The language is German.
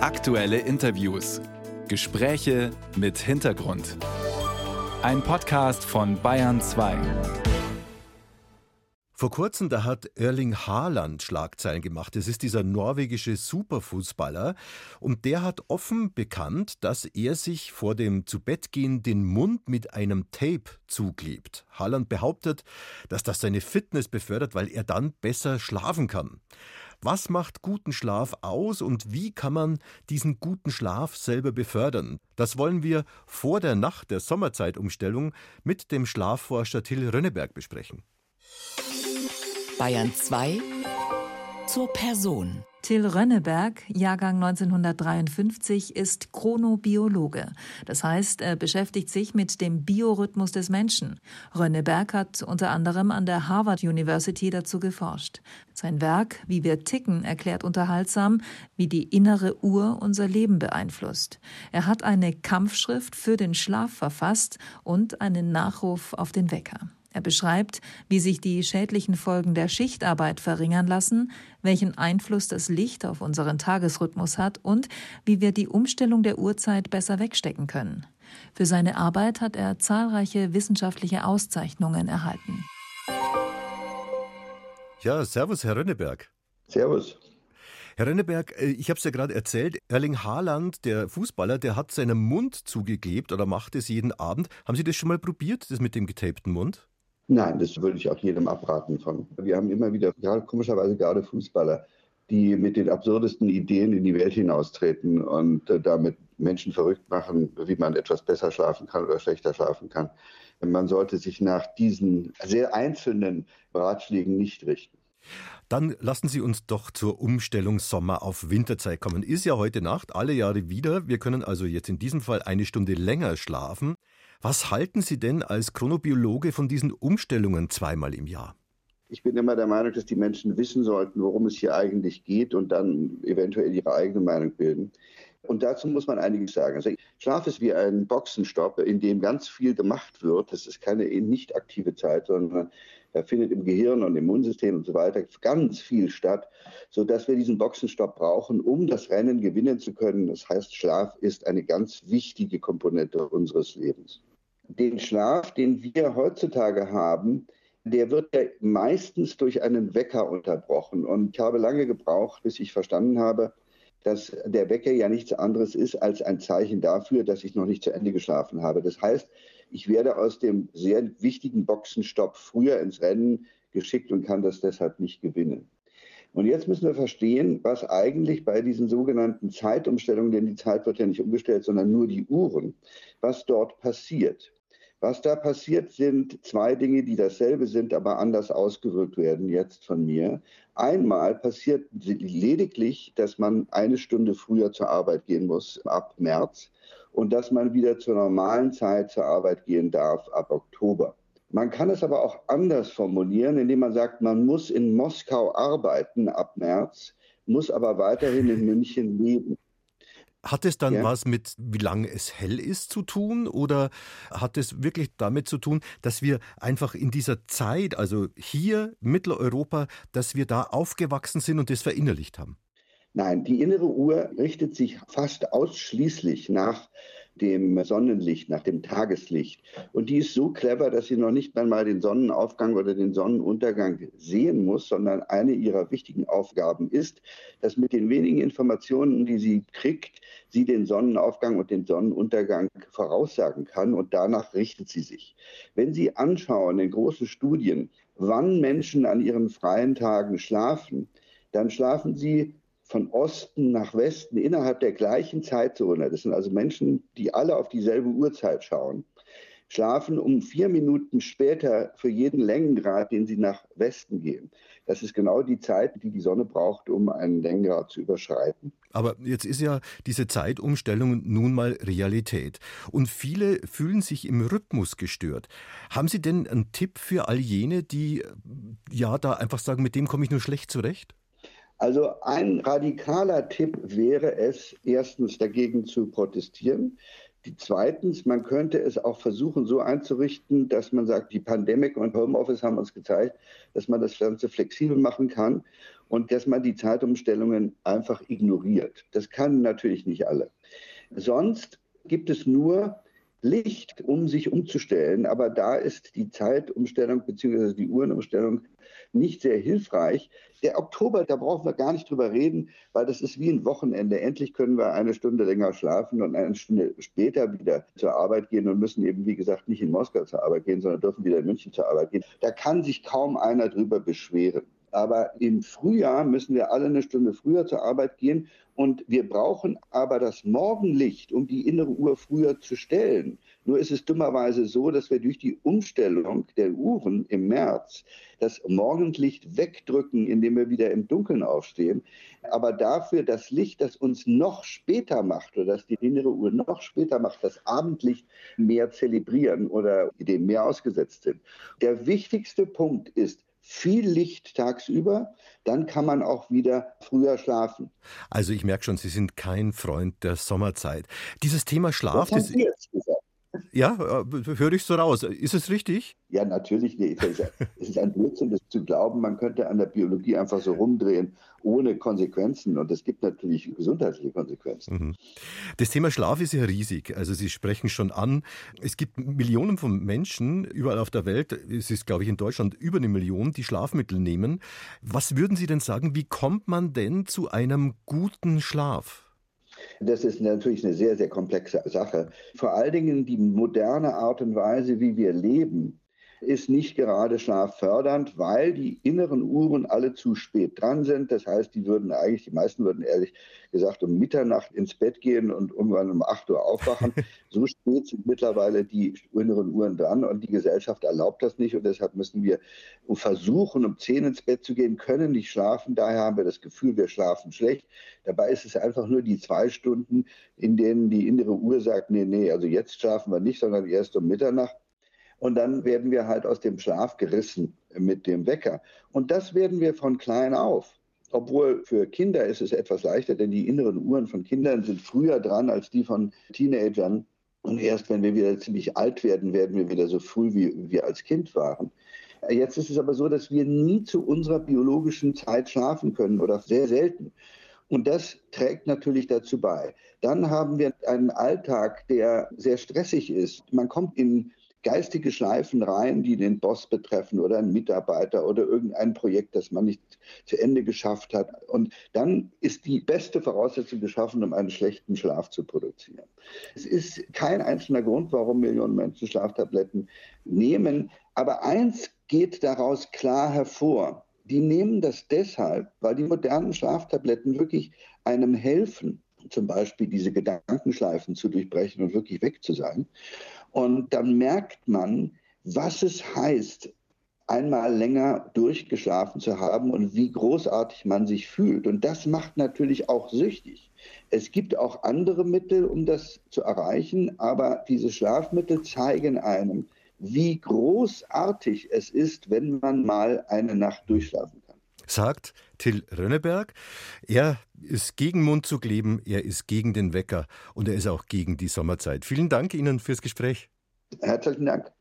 Aktuelle Interviews. Gespräche mit Hintergrund. Ein Podcast von Bayern 2. Vor kurzem, da hat Erling Haaland Schlagzeilen gemacht. Das ist dieser norwegische Superfußballer. Und der hat offen bekannt, dass er sich vor dem Zubettgehen den Mund mit einem Tape zuklebt. Haaland behauptet, dass das seine Fitness befördert, weil er dann besser schlafen kann. Was macht guten Schlaf aus und wie kann man diesen guten Schlaf selber befördern? Das wollen wir vor der Nacht der Sommerzeitumstellung mit dem Schlafforscher Till Rönneberg besprechen. Bayern 2 zur Person. Till Rönneberg, Jahrgang 1953, ist Chronobiologe. Das heißt, er beschäftigt sich mit dem Biorhythmus des Menschen. Rönneberg hat unter anderem an der Harvard University dazu geforscht. Sein Werk Wie wir ticken erklärt unterhaltsam, wie die innere Uhr unser Leben beeinflusst. Er hat eine Kampfschrift für den Schlaf verfasst und einen Nachruf auf den Wecker. Er beschreibt, wie sich die schädlichen Folgen der Schichtarbeit verringern lassen, welchen Einfluss das Licht auf unseren Tagesrhythmus hat und wie wir die Umstellung der Uhrzeit besser wegstecken können. Für seine Arbeit hat er zahlreiche wissenschaftliche Auszeichnungen erhalten. Ja, Servus, Herr Rönneberg. Servus. Herr Renneberg, äh, ich habe es ja gerade erzählt, Erling Haaland, der Fußballer, der hat seinen Mund zugeklebt oder macht es jeden Abend. Haben Sie das schon mal probiert, das mit dem getapten Mund? Nein, das würde ich auch jedem abraten von. Wir haben immer wieder, ja, komischerweise gerade Fußballer, die mit den absurdesten Ideen in die Welt hinaustreten und äh, damit Menschen verrückt machen, wie man etwas besser schlafen kann oder schlechter schlafen kann. Man sollte sich nach diesen sehr einzelnen Ratschlägen nicht richten. Dann lassen Sie uns doch zur Umstellung Sommer auf Winterzeit kommen. Ist ja heute Nacht, alle Jahre wieder. Wir können also jetzt in diesem Fall eine Stunde länger schlafen. Was halten Sie denn als Chronobiologe von diesen Umstellungen zweimal im Jahr? Ich bin immer der Meinung, dass die Menschen wissen sollten, worum es hier eigentlich geht und dann eventuell ihre eigene Meinung bilden. Und dazu muss man einiges sagen. Also Schlaf ist wie ein Boxenstopp, in dem ganz viel gemacht wird. Das ist keine nicht aktive Zeit, sondern da findet im Gehirn und im Immunsystem und so weiter ganz viel statt, sodass wir diesen Boxenstopp brauchen, um das Rennen gewinnen zu können. Das heißt, Schlaf ist eine ganz wichtige Komponente unseres Lebens. Den Schlaf, den wir heutzutage haben, der wird ja meistens durch einen Wecker unterbrochen. Und ich habe lange gebraucht, bis ich verstanden habe, dass der Wecker ja nichts anderes ist als ein Zeichen dafür, dass ich noch nicht zu Ende geschlafen habe. Das heißt, ich werde aus dem sehr wichtigen Boxenstopp früher ins Rennen geschickt und kann das deshalb nicht gewinnen. Und jetzt müssen wir verstehen, was eigentlich bei diesen sogenannten Zeitumstellungen, denn die Zeit wird ja nicht umgestellt, sondern nur die Uhren, was dort passiert. Was da passiert, sind zwei Dinge, die dasselbe sind, aber anders ausgewirkt werden jetzt von mir. Einmal passiert lediglich, dass man eine Stunde früher zur Arbeit gehen muss ab März und dass man wieder zur normalen Zeit zur Arbeit gehen darf ab Oktober. Man kann es aber auch anders formulieren, indem man sagt, man muss in Moskau arbeiten ab März, muss aber weiterhin in München leben. Hat es dann ja. was mit, wie lange es hell ist, zu tun? Oder hat es wirklich damit zu tun, dass wir einfach in dieser Zeit, also hier Mitteleuropa, dass wir da aufgewachsen sind und das verinnerlicht haben? Nein, die innere Uhr richtet sich fast ausschließlich nach dem Sonnenlicht, nach dem Tageslicht. Und die ist so clever, dass sie noch nicht einmal den Sonnenaufgang oder den Sonnenuntergang sehen muss, sondern eine ihrer wichtigen Aufgaben ist, dass mit den wenigen Informationen, die sie kriegt, sie den Sonnenaufgang und den Sonnenuntergang voraussagen kann und danach richtet sie sich. Wenn Sie anschauen in großen Studien, wann Menschen an ihren freien Tagen schlafen, dann schlafen sie von Osten nach Westen innerhalb der gleichen Zeitzone, das sind also Menschen, die alle auf dieselbe Uhrzeit schauen, schlafen um vier Minuten später für jeden Längengrad, den sie nach Westen gehen. Das ist genau die Zeit, die die Sonne braucht, um einen Längengrad zu überschreiten. Aber jetzt ist ja diese Zeitumstellung nun mal Realität. Und viele fühlen sich im Rhythmus gestört. Haben Sie denn einen Tipp für all jene, die ja da einfach sagen, mit dem komme ich nur schlecht zurecht? Also ein radikaler Tipp wäre es, erstens dagegen zu protestieren. Die zweitens, man könnte es auch versuchen, so einzurichten, dass man sagt, die Pandemie und Homeoffice haben uns gezeigt, dass man das Ganze flexibel machen kann. und dass man die Zeitumstellungen einfach ignoriert. Das kann natürlich nicht alle. Sonst gibt es nur Licht, um sich umzustellen. Aber da ist die Zeitumstellung bzw. die Uhrenumstellung nicht sehr hilfreich. Der Oktober, da brauchen wir gar nicht drüber reden, weil das ist wie ein Wochenende. Endlich können wir eine Stunde länger schlafen und eine Stunde später wieder zur Arbeit gehen und müssen eben, wie gesagt, nicht in Moskau zur Arbeit gehen, sondern dürfen wieder in München zur Arbeit gehen. Da kann sich kaum einer drüber beschweren. Aber im Frühjahr müssen wir alle eine Stunde früher zur Arbeit gehen. Und wir brauchen aber das Morgenlicht, um die innere Uhr früher zu stellen. Nur ist es dummerweise so, dass wir durch die Umstellung der Uhren im März das Morgenlicht wegdrücken, indem wir wieder im Dunkeln aufstehen. Aber dafür das Licht, das uns noch später macht oder das die innere Uhr noch später macht, das Abendlicht mehr zelebrieren oder dem mehr ausgesetzt sind. Der wichtigste Punkt ist, viel Licht tagsüber, dann kann man auch wieder früher schlafen. Also ich merke schon, Sie sind kein Freund der Sommerzeit. Dieses Thema Schlaf, das, das ja, äh, höre ich so raus. Ist es richtig? Ja, natürlich nicht. Es ist ein Blödsinn, das zu glauben, man könnte an der Biologie einfach so rumdrehen, ohne Konsequenzen. Und es gibt natürlich gesundheitliche Konsequenzen. Mhm. Das Thema Schlaf ist ja riesig. Also Sie sprechen schon an. Es gibt Millionen von Menschen überall auf der Welt, es ist, glaube ich, in Deutschland über eine Million, die Schlafmittel nehmen. Was würden Sie denn sagen, wie kommt man denn zu einem guten Schlaf? Das ist natürlich eine sehr, sehr komplexe Sache. Vor allen Dingen die moderne Art und Weise, wie wir leben, ist nicht gerade schlaffördernd, weil die inneren Uhren alle zu spät dran sind. Das heißt, die würden eigentlich, die meisten würden ehrlich gesagt um Mitternacht ins Bett gehen und irgendwann um 8 Uhr aufwachen. so spät sind mittlerweile die inneren Uhren dran und die Gesellschaft erlaubt das nicht und deshalb müssen wir versuchen, um 10 ins Bett zu gehen, können nicht schlafen. Daher haben wir das Gefühl, wir schlafen schlecht. Dabei ist es einfach nur die zwei Stunden, in denen die innere Uhr sagt, nee, nee, also jetzt schlafen wir nicht, sondern erst um Mitternacht. Und dann werden wir halt aus dem Schlaf gerissen mit dem Wecker. Und das werden wir von klein auf. Obwohl für Kinder ist es etwas leichter, denn die inneren Uhren von Kindern sind früher dran als die von Teenagern. Und erst wenn wir wieder ziemlich alt werden, werden wir wieder so früh, wie wir als Kind waren. Jetzt ist es aber so, dass wir nie zu unserer biologischen Zeit schlafen können oder sehr selten. Und das trägt natürlich dazu bei. Dann haben wir einen Alltag, der sehr stressig ist. Man kommt in geistige Schleifen rein, die den Boss betreffen oder einen Mitarbeiter oder irgendein Projekt, das man nicht zu Ende geschafft hat. Und dann ist die beste Voraussetzung geschaffen, um einen schlechten Schlaf zu produzieren. Es ist kein einzelner Grund, warum Millionen Menschen Schlaftabletten nehmen, aber eins geht daraus klar hervor. Die nehmen das deshalb, weil die modernen Schlaftabletten wirklich einem helfen, zum Beispiel diese Gedankenschleifen zu durchbrechen und wirklich weg zu sein. Und dann merkt man, was es heißt, einmal länger durchgeschlafen zu haben und wie großartig man sich fühlt. Und das macht natürlich auch süchtig. Es gibt auch andere Mittel, um das zu erreichen, aber diese Schlafmittel zeigen einem, wie großartig es ist, wenn man mal eine Nacht durchschlafen kann. Sagt Till Rönneberg. Er ist gegen Mundzug leben, er ist gegen den Wecker und er ist auch gegen die Sommerzeit. Vielen Dank Ihnen fürs Gespräch. Herzlichen Dank.